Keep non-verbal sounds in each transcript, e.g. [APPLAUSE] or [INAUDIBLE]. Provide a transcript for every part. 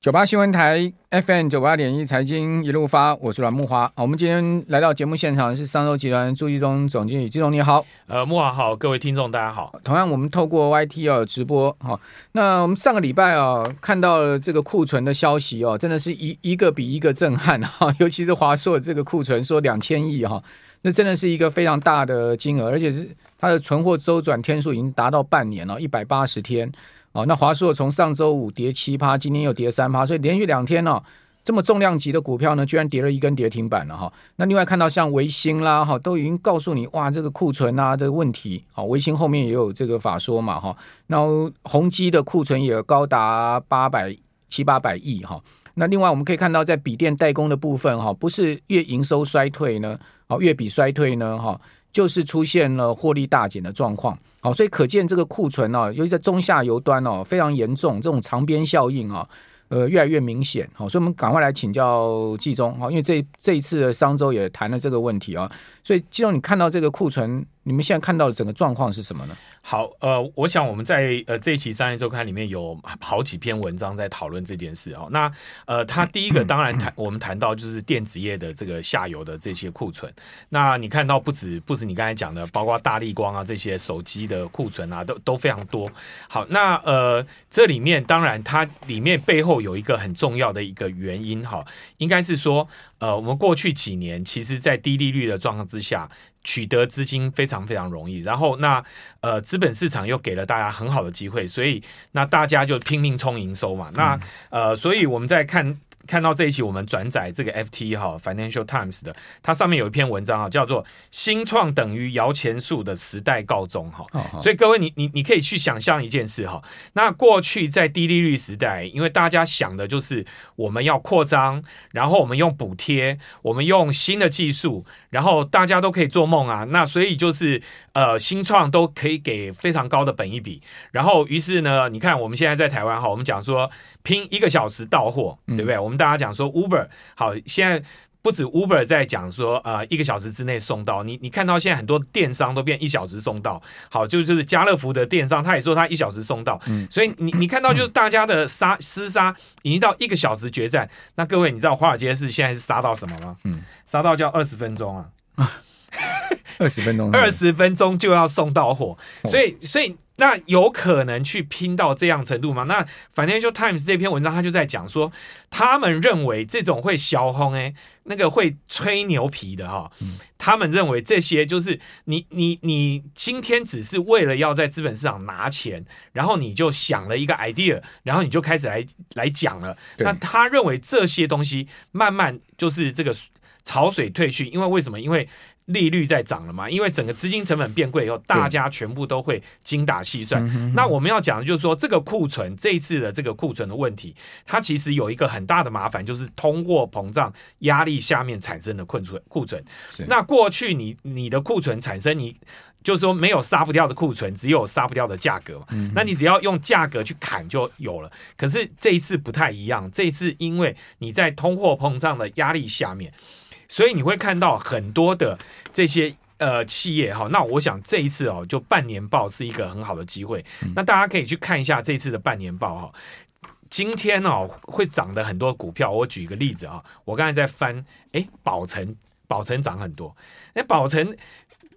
九八新闻台 FM 九八点一财经一路发，我是阮木华。好，我们今天来到节目现场是商周集团朱继忠总经理，继忠你好。呃，木华好，各位听众大家好。同样，我们透过 YT 哦直播哈。那我们上个礼拜哦看到了这个库存的消息哦，真的是一一个比一个震撼哈。[LAUGHS] 尤其是华硕这个库存说两千亿哈，那真的是一个非常大的金额，而且是它的存货周转天数已经达到半年了，一百八十天。哦，那华硕从上周五跌七趴，今天又跌三趴，所以连续两天呢、哦，这么重量级的股票呢，居然跌了一根跌停板了哈。那另外看到像微星啦哈，都已经告诉你哇，这个库存啊的问题。好，微星后面也有这个法说嘛哈。那宏基的库存也高达八百七八百亿哈。那另外我们可以看到，在笔电代工的部分哈，不是月营收衰退呢，好，月比衰退呢哈。就是出现了获利大减的状况，好，所以可见这个库存哦，尤其在中下游端哦，非常严重，这种长边效应啊，呃，越来越明显，好，所以我们赶快来请教季中，好，因为这这一次的商周也谈了这个问题啊，所以季中，你看到这个库存，你们现在看到的整个状况是什么呢？好，呃，我想我们在呃这一期商业周刊里面有好几篇文章在讨论这件事哦。那呃，他第一个当然谈我们谈到就是电子业的这个下游的这些库存。那你看到不止不止你刚才讲的，包括大立光啊这些手机的库存啊，都都非常多。好，那呃这里面当然它里面背后有一个很重要的一个原因哈，应该是说呃我们过去几年其实在低利率的状况之下。取得资金非常非常容易，然后那呃资本市场又给了大家很好的机会，所以那大家就拼命冲营收嘛。那呃，所以我们在看。看到这一期我们转载这个 FT 哈 Financial Times 的，它上面有一篇文章啊，叫做“新创等于摇钱树的时代告终”哈。所以各位你你你可以去想象一件事哈，那过去在低利率时代，因为大家想的就是我们要扩张，然后我们用补贴，我们用新的技术，然后大家都可以做梦啊。那所以就是呃新创都可以给非常高的本一比，然后于是呢，你看我们现在在台湾哈，我们讲说。拼一个小时到货，对不对？嗯、我们大家讲说 Uber 好，现在不止 Uber 在讲说，呃，一个小时之内送到。你你看到现在很多电商都变一小时送到，好，就就是家乐福的电商，他也说他一小时送到。嗯，所以你你看到就是大家的杀厮杀已经到一个小时决战。那各位，你知道华尔街是现在是杀到什么吗？嗯，杀到叫二十分钟啊，[LAUGHS] 二十分钟，二十分钟就要送到货，所以所以。那有可能去拼到这样程度吗？那 Financial Times 这篇文章他就在讲说，他们认为这种会销轰哎，那个会吹牛皮的哈，他们认为这些就是你你你今天只是为了要在资本市场拿钱，然后你就想了一个 idea，然后你就开始来来讲了。那他认为这些东西慢慢就是这个潮水退去，因为为什么？因为利率在涨了嘛？因为整个资金成本变贵以后，大家全部都会精打细算。那我们要讲的就是说，这个库存这一次的这个库存的问题，它其实有一个很大的麻烦，就是通货膨胀压力下面产生的库存。库存。那过去你你的库存产生，你就是说没有杀不掉的库存，只有杀不掉的价格嘛。那你只要用价格去砍就有了。可是这一次不太一样，这一次因为你在通货膨胀的压力下面。所以你会看到很多的这些呃企业哈，那我想这一次哦，就半年报是一个很好的机会。那大家可以去看一下这次的半年报哈。今天哦会涨的很多股票，我举一个例子啊，我刚才在翻，哎，宝城宝城涨很多，哎，宝城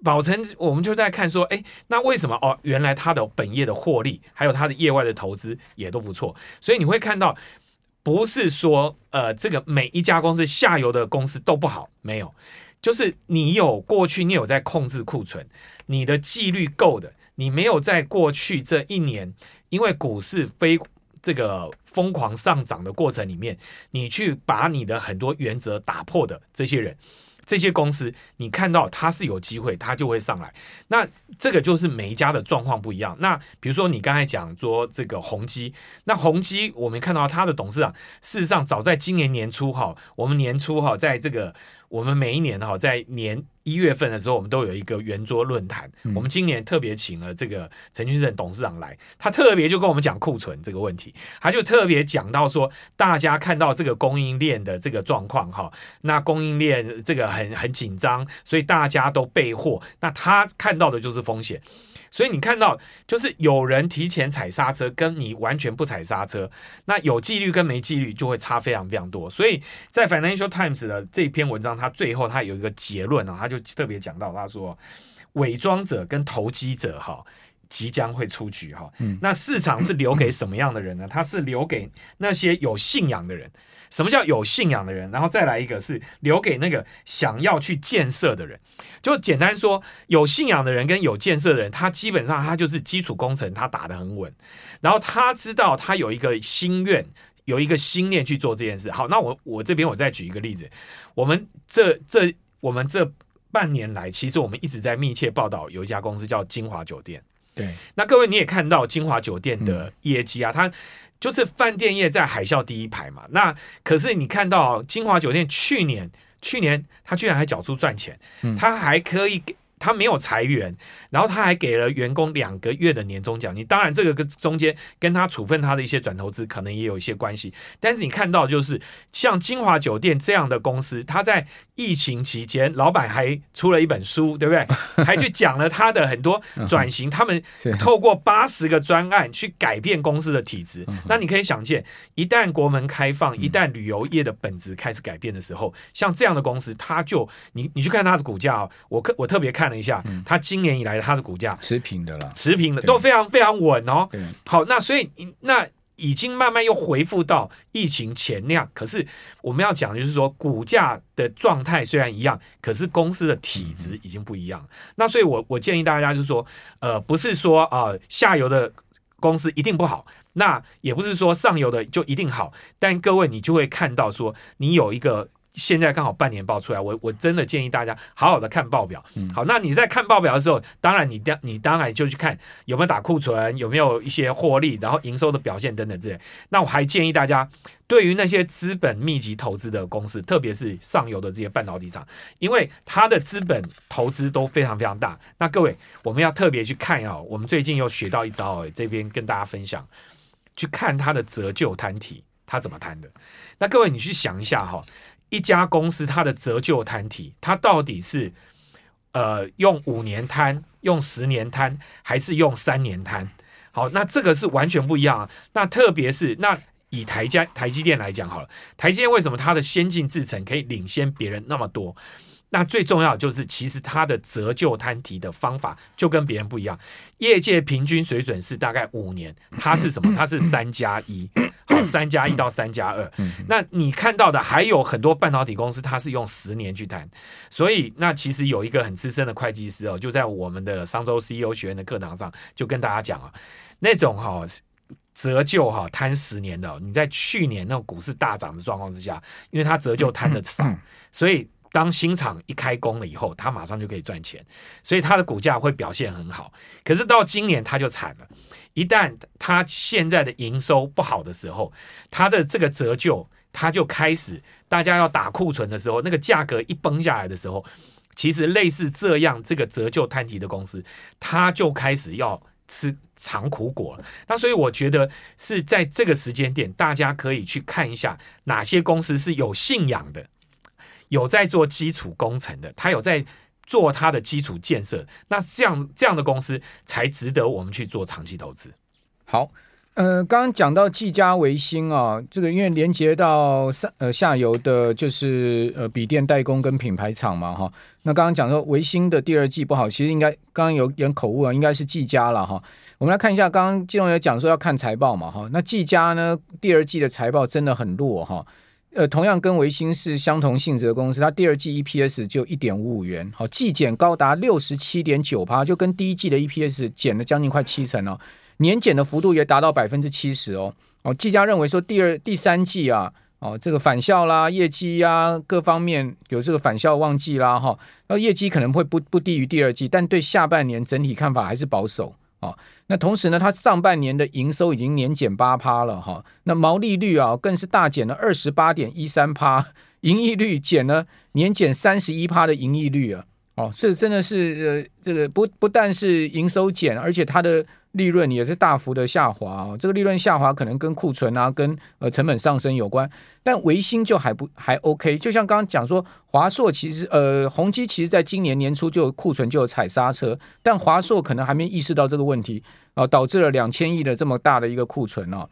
宝成我们就在看说，哎，那为什么哦？原来它的本业的获利，还有它的业外的投资也都不错，所以你会看到。不是说呃，这个每一家公司下游的公司都不好，没有，就是你有过去你有在控制库存，你的纪律够的，你没有在过去这一年因为股市非这个疯狂上涨的过程里面，你去把你的很多原则打破的这些人。这些公司，你看到它是有机会，它就会上来。那这个就是每一家的状况不一样。那比如说你刚才讲说这个宏基，那宏基我们看到它的董事长，事实上早在今年年初哈，我们年初哈，在这个我们每一年哈，在年一月份的时候，我们都有一个圆桌论坛。我们今年特别请了这个陈俊胜董事长来，他特别就跟我们讲库存这个问题，他就特别讲到说，大家看到这个供应链的这个状况哈，那供应链这个很很紧张，所以大家都备货，那他看到的就是风险。所以你看到，就是有人提前踩刹车，跟你完全不踩刹车，那有纪律跟没纪律就会差非常非常多。所以在 Financial Times 的这篇文章，它最后它有一个结论啊，他就特别讲到，他说伪装者跟投机者哈即将会出局哈。嗯那市场是留给什么样的人呢？它是留给那些有信仰的人。什么叫有信仰的人？然后再来一个是留给那个想要去建设的人。就简单说，有信仰的人跟有建设的人，他基本上他就是基础工程，他打得很稳。然后他知道他有一个心愿，有一个心念去做这件事。好，那我我这边我再举一个例子，我们这这我们这半年来，其实我们一直在密切报道有一家公司叫金华酒店。对，那各位你也看到金华酒店的业绩啊，它。就是饭店业在海啸第一排嘛，那可是你看到金华酒店去年，去年它居然还缴出赚钱，它还可以给。他没有裁员，然后他还给了员工两个月的年终奖。你当然这个跟中间跟他处分他的一些转投资可能也有一些关系。但是你看到就是像金华酒店这样的公司，他在疫情期间，老板还出了一本书，对不对？[LAUGHS] 还去讲了他的很多转型，他们透过八十个专案去改变公司的体质。那你可以想见，一旦国门开放，一旦旅游业的本质开始改变的时候，像这样的公司，他就你你去看他的股价哦，我特我特别看。等一下，它今年以来它的股价持平的了，持平的都非常非常稳哦。好，那所以那已经慢慢又恢复到疫情前那样。可是我们要讲的就是说，股价的状态虽然一样，可是公司的体质已经不一样。那所以我我建议大家就是说，呃，不是说啊、呃、下游的公司一定不好，那也不是说上游的就一定好。但各位，你就会看到说，你有一个。现在刚好半年报出来，我我真的建议大家好好的看报表。好，那你在看报表的时候，当然你当你当然就去看有没有打库存，有没有一些获利，然后营收的表现等等之类。那我还建议大家，对于那些资本密集投资的公司，特别是上游的这些半导体厂，因为它的资本投资都非常非常大。那各位，我们要特别去看哦，我们最近又学到一招，这边跟大家分享，去看它的折旧摊提，它怎么摊的。那各位，你去想一下哈。一家公司它的折旧摊提，它到底是呃用五年摊、用十年摊，还是用三年摊？好，那这个是完全不一样啊。那特别是那以台家台积电来讲好了，台积电为什么它的先进制程可以领先别人那么多？那最重要的就是，其实它的折旧摊提的方法就跟别人不一样。业界平均水准是大概五年，它是什么？它是三加一，好，三加一到三加二。那你看到的还有很多半导体公司，它是用十年去谈。所以，那其实有一个很资深的会计师哦，就在我们的商周 CEO 学院的课堂上，就跟大家讲啊，那种哈折旧哈摊十年的，你在去年那种股市大涨的状况之下，因为它折旧摊的少，所以。当新厂一开工了以后，它马上就可以赚钱，所以它的股价会表现很好。可是到今年它就惨了，一旦它现在的营收不好的时候，它的这个折旧，它就开始大家要打库存的时候，那个价格一崩下来的时候，其实类似这样这个折旧摊提的公司，它就开始要吃长苦果了。那所以我觉得是在这个时间点，大家可以去看一下哪些公司是有信仰的。有在做基础工程的，他有在做他的基础建设，那这样这样的公司才值得我们去做长期投资。好，呃，刚刚讲到技嘉、微星啊，这个因为连接到上呃下游的，就是呃笔电代工跟品牌厂嘛，哈。那刚刚讲说微星的第二季不好，其实应该刚刚有点口误啊，应该是技嘉了哈。我们来看一下，刚刚金融也讲说要看财报嘛，哈。那技嘉呢，第二季的财报真的很弱哈。呃，同样跟微星是相同性质的公司，它第二季 EPS 就一点五五元，好，季减高达六十七点九趴，就跟第一季的 EPS 减了将近快七成哦，年减的幅度也达到百分之七十哦。哦，技嘉认为说第二、第三季啊，哦，这个返校啦、业绩呀、啊、各方面有这个返校旺季啦，哈，那业绩可能会不不低于第二季，但对下半年整体看法还是保守。哦，那同时呢，它上半年的营收已经年减八趴了哈，那毛利率啊更是大减了二十八点一三趴，[LAUGHS] 盈利率减了年减三十一趴的盈利率啊，哦，这真的是呃，这个不不但是营收减，而且它的利润也是大幅的下滑、哦。这个利润下滑可能跟库存啊，跟呃成本上升有关。但微星就还不还 OK，就像刚刚讲说，华硕其实呃宏碁其实在今年年初就库存就有踩刹车，但华硕可能还没意识到这个问题啊、呃，导致了两千亿的这么大的一个库存、哦。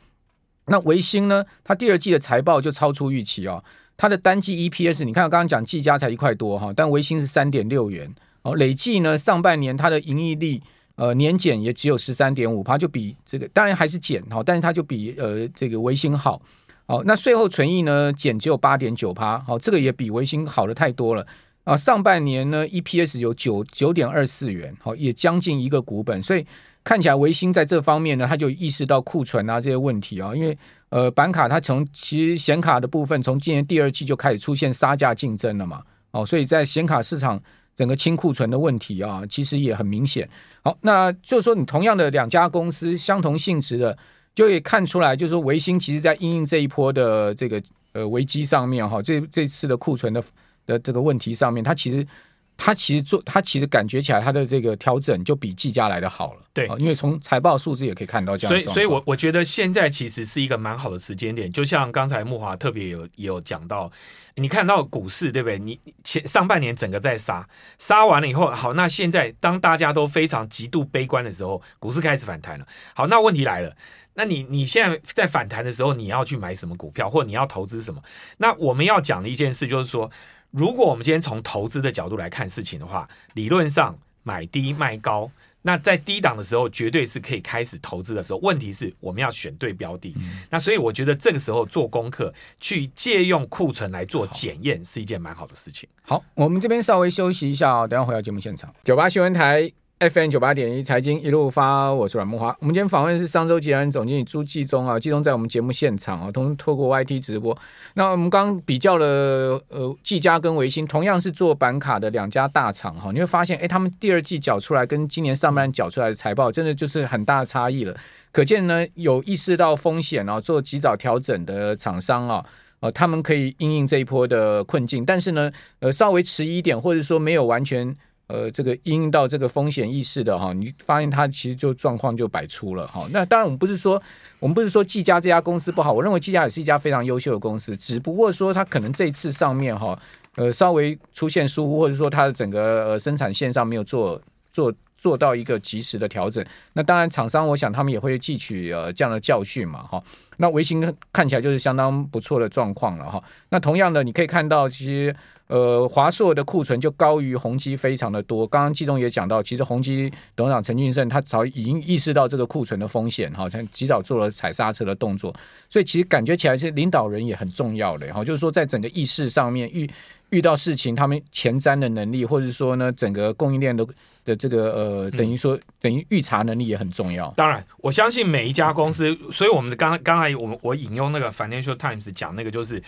那微星呢，它第二季的财报就超出预期、哦。它的单季 EPS，你看刚刚讲技嘉才一块多哈，但微星是三点六元哦。累计呢，上半年它的盈利率呃年减也只有十三点五趴，就比这个当然还是减哈，但是它就比呃这个微星好。好，那税后纯益呢减只有八点九趴，好，这个也比微星好的太多了啊。上半年呢 EPS 有九九点二四元，好，也将近一个股本，所以看起来微星在这方面呢，它就意识到库存啊这些问题啊，因为。呃，板卡它从其实显卡的部分，从今年第二季就开始出现杀价竞争了嘛，哦，所以在显卡市场整个清库存的问题啊，其实也很明显。好，那就是说你同样的两家公司相同性质的，就可以看出来，就是说微星其实在因应这一波的这个呃危机上面哈，这这次的库存的的这个问题上面，它其实。他其实做，他其实感觉起来，他的这个调整就比技嘉来的好了。对，因为从财报数字也可以看到这样。所以，所以我我觉得现在其实是一个蛮好的时间点。就像刚才木华特别有有讲到，你看到股市对不对？你前上半年整个在杀，杀完了以后，好，那现在当大家都非常极度悲观的时候，股市开始反弹了。好，那问题来了，那你你现在在反弹的时候，你要去买什么股票，或你要投资什么？那我们要讲的一件事就是说。如果我们今天从投资的角度来看事情的话，理论上买低卖高，那在低档的时候绝对是可以开始投资的时候。问题是我们要选对标的，嗯、那所以我觉得这个时候做功课，去借用库存来做检验是一件蛮好的事情。好，我们这边稍微休息一下啊、哦，等下回到节目现场，九八新闻台。FM 九八点一财经一路发，我是阮慕驊。我们今天访问是商周集团总经理朱继宗啊，继宗在我们节目现场啊，同透过 YT 直播。那我们刚比较了呃，技嘉跟微星，同样是做板卡的两家大厂哈，你会发现，哎，他们第二季缴出来跟今年上半年缴出来的财报，真的就是很大的差异了。可见呢，有意识到风险啊，做及早调整的厂商啊，呃，他们可以因应这一波的困境，但是呢，呃，稍微迟一点，或者说没有完全。呃，这个因应到这个风险意识的哈，你发现它其实就状况就百出了哈。那当然，我们不是说我们不是说技嘉这家公司不好，我认为技嘉也是一家非常优秀的公司，只不过说它可能这次上面哈，呃，稍微出现疏忽，或者说它的整个呃生产线上没有做做做到一个及时的调整。那当然，厂商我想他们也会汲取呃这样的教训嘛哈。那微星看起来就是相当不错的状况了哈。那同样的，你可以看到其实。呃，华硕的库存就高于宏碁非常的多。刚刚继宗也讲到，其实宏碁董事长陈俊胜他早已经意识到这个库存的风险，哈，他及早做了踩刹车的动作。所以其实感觉起来是领导人也很重要的，哈，就是说在整个意识上面遇遇到事情，他们前瞻的能力，或者说呢，整个供应链的的这个呃，等于说等于预查能力也很重要。当然，我相信每一家公司，所以我们刚刚才我们我引用那个 Financial Times 讲那个就是。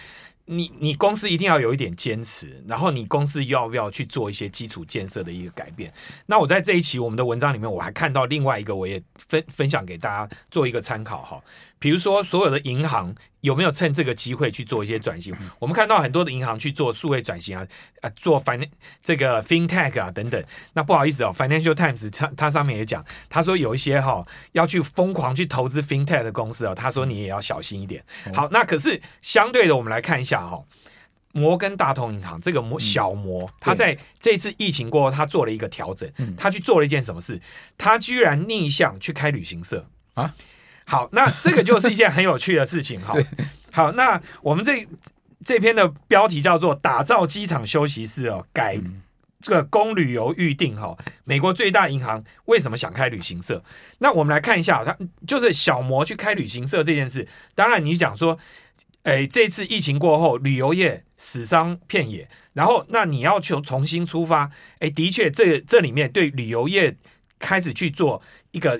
你你公司一定要有一点坚持，然后你公司要不要去做一些基础建设的一个改变？那我在这一期我们的文章里面，我还看到另外一个，我也分分享给大家做一个参考哈。比如说，所有的银行有没有趁这个机会去做一些转型？我们看到很多的银行去做数位转型啊，啊，做 fin 这个 FinTech 啊等等。那不好意思哦，Financial Times 它它上面也讲，他说有一些哈、哦、要去疯狂去投资 FinTech 的公司哦，他说你也要小心一点。好，那可是相对的，我们来看一下哈、哦，摩根大通银行这个摩小摩，他在这次疫情过后，他做了一个调整，他去做了一件什么事？他居然逆向去开旅行社啊！好，那这个就是一件很有趣的事情 [LAUGHS] 哈。好，那我们这这篇的标题叫做“打造机场休息室哦，改这个供旅游预定哈”。美国最大银行为什么想开旅行社？那我们来看一下，它就是小摩去开旅行社这件事。当然，你讲说，哎，这次疫情过后，旅游业死伤遍野，然后那你要求重新出发，哎，的确，这这里面对旅游业开始去做一个。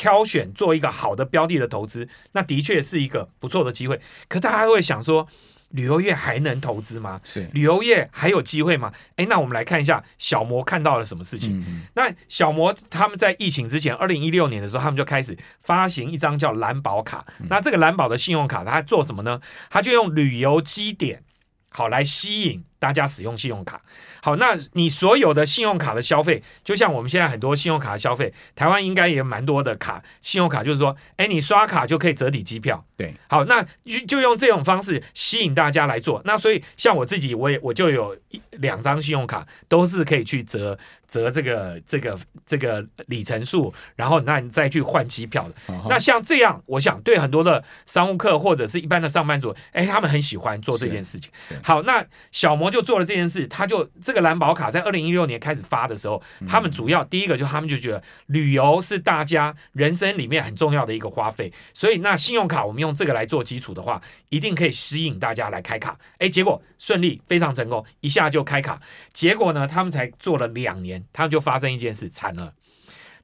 挑选做一个好的标的的投资，那的确是一个不错的机会。可大家会想说，旅游业还能投资吗？是旅游业还有机会吗？哎，那我们来看一下小摩看到了什么事情。嗯、那小摩他们在疫情之前，二零一六年的时候，他们就开始发行一张叫蓝宝卡。嗯、那这个蓝宝的信用卡，它做什么呢？它就用旅游积点好来吸引大家使用信用卡。好，那你所有的信用卡的消费，就像我们现在很多信用卡的消费，台湾应该也蛮多的卡，信用卡就是说，哎，你刷卡就可以折抵机票。对，好，那就就用这种方式吸引大家来做。那所以像我自己，我也我就有一两张信用卡，都是可以去折折这个这个这个里程数，然后那你再去换机票的。Uh huh. 那像这样，我想对很多的商务客或者是一般的上班族，哎，他们很喜欢做这件事情。好，那小魔就做了这件事，他就这个蓝宝卡在二零一六年开始发的时候，他们主要第一个就他们就觉得旅游是大家人生里面很重要的一个花费，所以那信用卡我们。用这个来做基础的话，一定可以吸引大家来开卡。哎，结果顺利，非常成功，一下就开卡。结果呢，他们才做了两年，他们就发生一件事，惨了。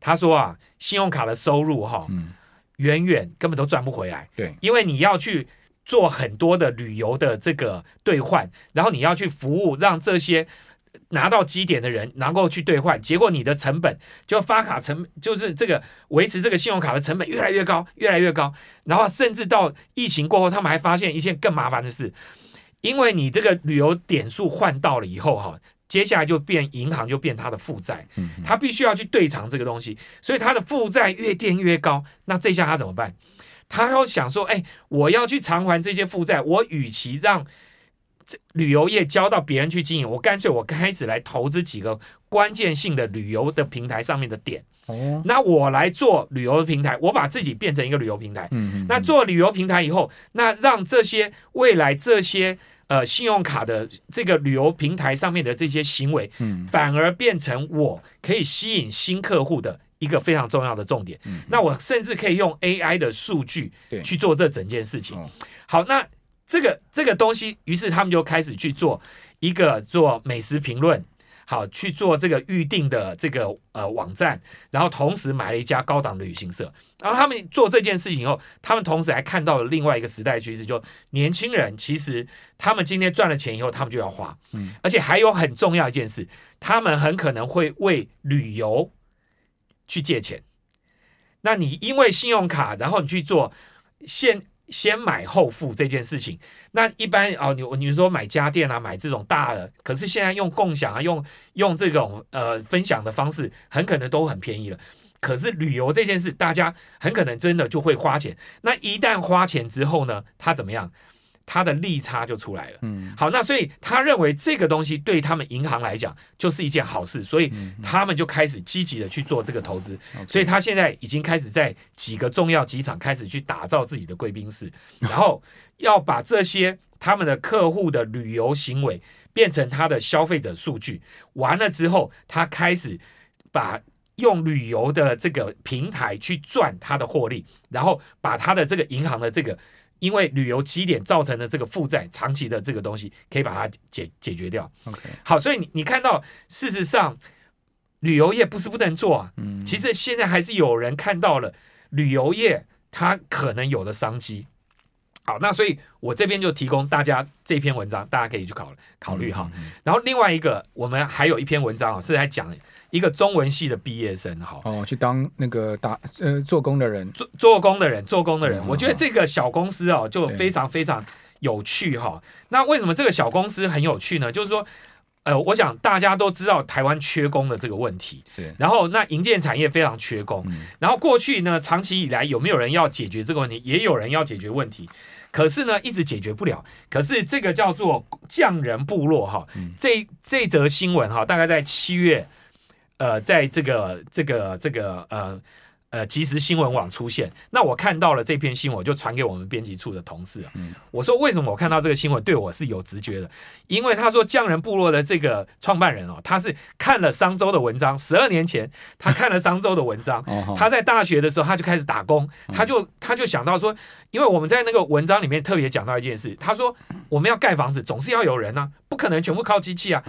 他说啊，信用卡的收入哈，嗯，远远根本都赚不回来。对，因为你要去做很多的旅游的这个兑换，然后你要去服务，让这些。拿到基点的人能够去兑换，结果你的成本就发卡成就是这个维持这个信用卡的成本越来越高，越来越高。然后甚至到疫情过后，他们还发现一件更麻烦的事，因为你这个旅游点数换到了以后哈，接下来就变银行就变他的负债，他必须要去对偿这个东西，所以他的负债越垫越高。那这下他怎么办？他要想说，哎，我要去偿还这些负债，我与其让这旅游业交到别人去经营，我干脆我开始来投资几个关键性的旅游的平台上面的点。哦，那我来做旅游的平台，我把自己变成一个旅游平台。嗯，嗯，嗯，那做旅游平台以后，那让这些未来这些呃信用卡的这个旅游平台上面的这些行为，嗯，反而变成我可以吸引新客户的一个非常重要的重点。嗯，嗯，那我甚至可以用 AI 的数据去做这整件事情。哦，好，那。这个这个东西，于是他们就开始去做一个做美食评论，好去做这个预定的这个呃网站，然后同时买了一家高档的旅行社。然后他们做这件事情以后，他们同时还看到了另外一个时代趋势，就年轻人其实他们今天赚了钱以后，他们就要花，嗯，而且还有很重要一件事，他们很可能会为旅游去借钱。那你因为信用卡，然后你去做现。先买后付这件事情，那一般哦，你你说买家电啊，买这种大的，可是现在用共享啊，用用这种呃分享的方式，很可能都很便宜了。可是旅游这件事，大家很可能真的就会花钱。那一旦花钱之后呢，他怎么样？他的利差就出来了。嗯，好，那所以他认为这个东西对他们银行来讲就是一件好事，所以他们就开始积极的去做这个投资。所以他现在已经开始在几个重要机场开始去打造自己的贵宾室，[LAUGHS] 然后要把这些他们的客户的旅游行为变成他的消费者数据。完了之后，他开始把用旅游的这个平台去赚他的获利，然后把他的这个银行的这个。因为旅游起点造成的这个负债，长期的这个东西可以把它解解决掉。OK，好，所以你你看到，事实上旅游业不是不能做啊。嗯，其实现在还是有人看到了旅游业它可能有的商机。好，那所以我这边就提供大家这篇文章，大家可以去考考虑哈。然后另外一个，我们还有一篇文章啊，是在讲。一个中文系的毕业生，哈哦，去当那个打呃做工的人，做做工的人，做工的人。我觉得这个小公司哦，就非常非常有趣哈。那为什么这个小公司很有趣呢？就是说，呃，我想大家都知道台湾缺工的这个问题，是。然后那营建产业非常缺工，然后过去呢，长期以来有没有人要解决这个问题？也有人要解决问题，可是呢，一直解决不了。可是这个叫做匠人部落哈，这这则新闻哈，大概在七月。呃，在这个这个这个呃呃即时新闻网出现，那我看到了这篇新闻，就传给我们编辑处的同事。嗯，我说为什么我看到这个新闻对我是有直觉的？因为他说匠人部落的这个创办人哦，他是看了商周的文章，十二年前他看了商周的文章，他在大学的时候他就开始打工，他就他就想到说，因为我们在那个文章里面特别讲到一件事，他说我们要盖房子，总是要有人啊，不可能全部靠机器啊，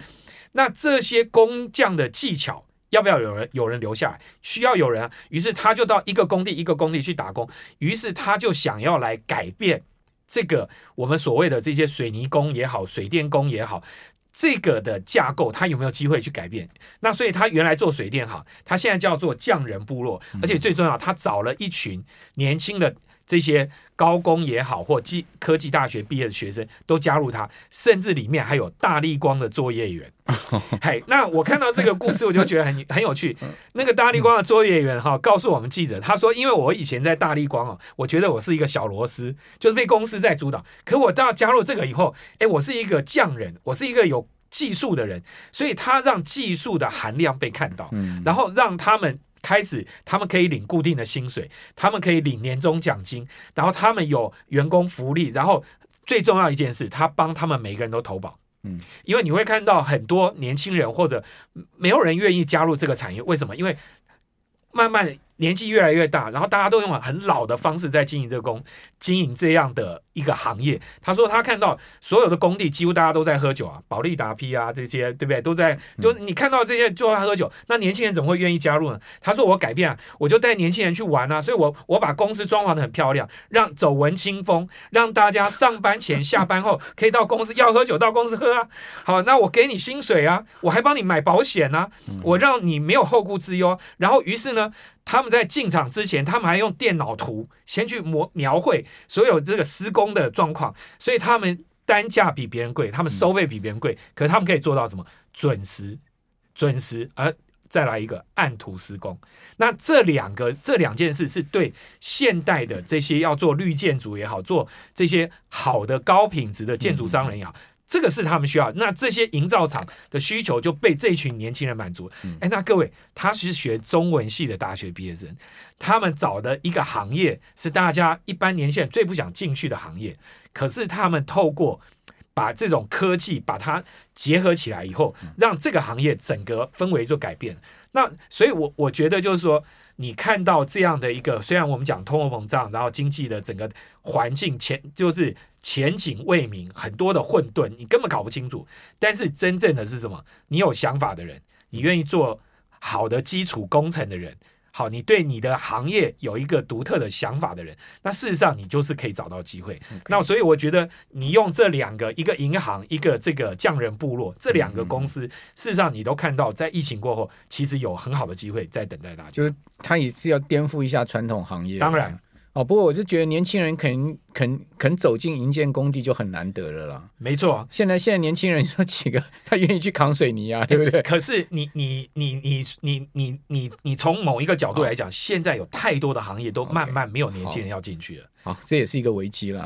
那这些工匠的技巧。要不要有人有人留下来？需要有人啊，于是他就到一个工地一个工地去打工。于是他就想要来改变这个我们所谓的这些水泥工也好，水电工也好，这个的架构，他有没有机会去改变？那所以他原来做水电好，他现在叫做匠人部落，而且最重要，他找了一群年轻的这些高工也好，或技科技大学毕业的学生都加入他，甚至里面还有大力光的作业员。[LAUGHS] 嘿，那我看到这个故事，我就觉得很 [LAUGHS] 很有趣。那个大力光的作业员哈，告诉我们记者，他说：“因为我以前在大力光哦，我觉得我是一个小螺丝，就是被公司在主导。可我到加入这个以后，哎，我是一个匠人，我是一个有。”技术的人，所以他让技术的含量被看到，嗯，然后让他们开始，他们可以领固定的薪水，他们可以领年终奖金，然后他们有员工福利，然后最重要一件事，他帮他们每个人都投保，嗯，因为你会看到很多年轻人或者没有人愿意加入这个产业，为什么？因为慢慢的。年纪越来越大，然后大家都用很老的方式在经营这个工，经营这样的一个行业。他说他看到所有的工地几乎大家都在喝酒啊，保利达 P 啊这些，对不对？都在，就你看到这些就在喝酒，那年轻人怎么会愿意加入呢？他说我改变啊，我就带年轻人去玩啊，所以我我把公司装潢的很漂亮，让走文青风，让大家上班前、下班后可以到公司要喝酒到公司喝啊。好，那我给你薪水啊，我还帮你买保险啊，我让你没有后顾之忧。然后于是呢。他们在进场之前，他们还用电脑图先去模描绘所有这个施工的状况，所以他们单价比别人贵，他们收费比别人贵，嗯、可是他们可以做到什么？准时、准时，而再来一个按图施工。那这两个这两件事是对现代的这些要做绿建筑也好，做这些好的高品质的建筑商人也好。嗯这个是他们需要，那这些营造厂的需求就被这群年轻人满足。哎，那各位，他是学中文系的大学毕业生，他们找的一个行业是大家一般年轻人最不想进去的行业，可是他们透过把这种科技把它结合起来以后，让这个行业整个氛围就改变。那所以我，我我觉得就是说，你看到这样的一个，虽然我们讲通货膨胀，然后经济的整个环境前就是。前景未明，很多的混沌，你根本搞不清楚。但是真正的是什么？你有想法的人，你愿意做好的基础工程的人，好，你对你的行业有一个独特的想法的人，那事实上你就是可以找到机会。Okay. 那所以我觉得，你用这两个，一个银行，一个这个匠人部落，这两个公司，嗯、事实上你都看到，在疫情过后，其实有很好的机会在等待大家。就是它也是要颠覆一下传统行业。当然。哦，不过我就觉得年轻人肯肯肯走进营建工地就很难得了啦。没错，现在现在年轻人说几个，他愿意去扛水泥啊，对不对？可是你你你你你你你你从某一个角度来讲，现在有太多的行业都慢慢没有年轻人要进去了。好，这也是一个危机了。